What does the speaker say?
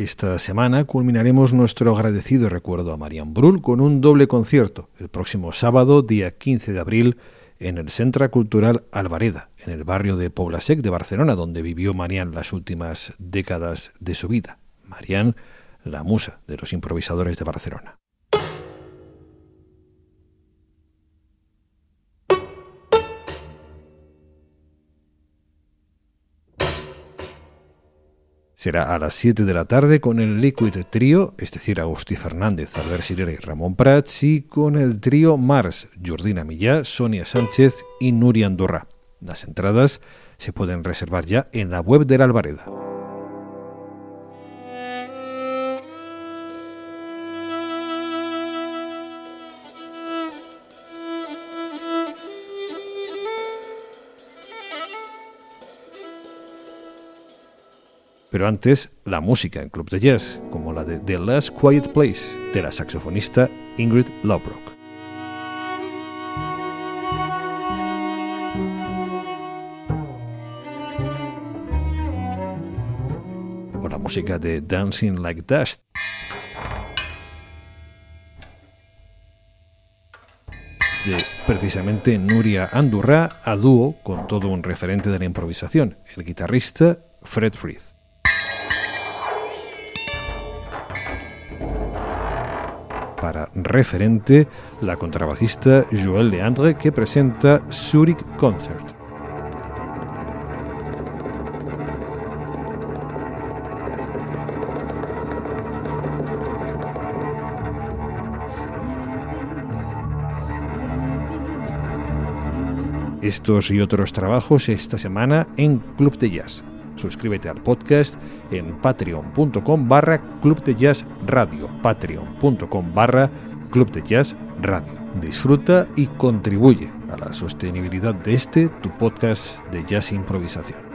Esta semana culminaremos nuestro agradecido recuerdo a Marian Brull con un doble concierto el próximo sábado, día 15 de abril, en el Centro Cultural Alvareda, en el barrio de Poblasec de Barcelona, donde vivió Marian las últimas décadas de su vida. Marian, la musa de los improvisadores de Barcelona. Será a las 7 de la tarde con el Liquid Trio, es decir, Agustí Fernández, Albert Sirera y Ramón Prats, y con el trío Mars, Jordina Millá, Sonia Sánchez y Nuria Andorra. Las entradas se pueden reservar ya en la web de la Alvareda. Pero antes, la música en club de jazz, como la de The Last Quiet Place, de la saxofonista Ingrid Lobrock. O la música de Dancing Like Dust. de precisamente Nuria Andurra a dúo con todo un referente de la improvisación, el guitarrista Fred Frith. Para referente la contrabajista Joël Leandre que presenta Zurich Concert. Estos y otros trabajos esta semana en Club de Jazz. Suscríbete al podcast en patreon.com barra Club de Jazz Radio. Patreon.com barra Club de Jazz Radio. Disfruta y contribuye a la sostenibilidad de este, tu podcast de jazz improvisación.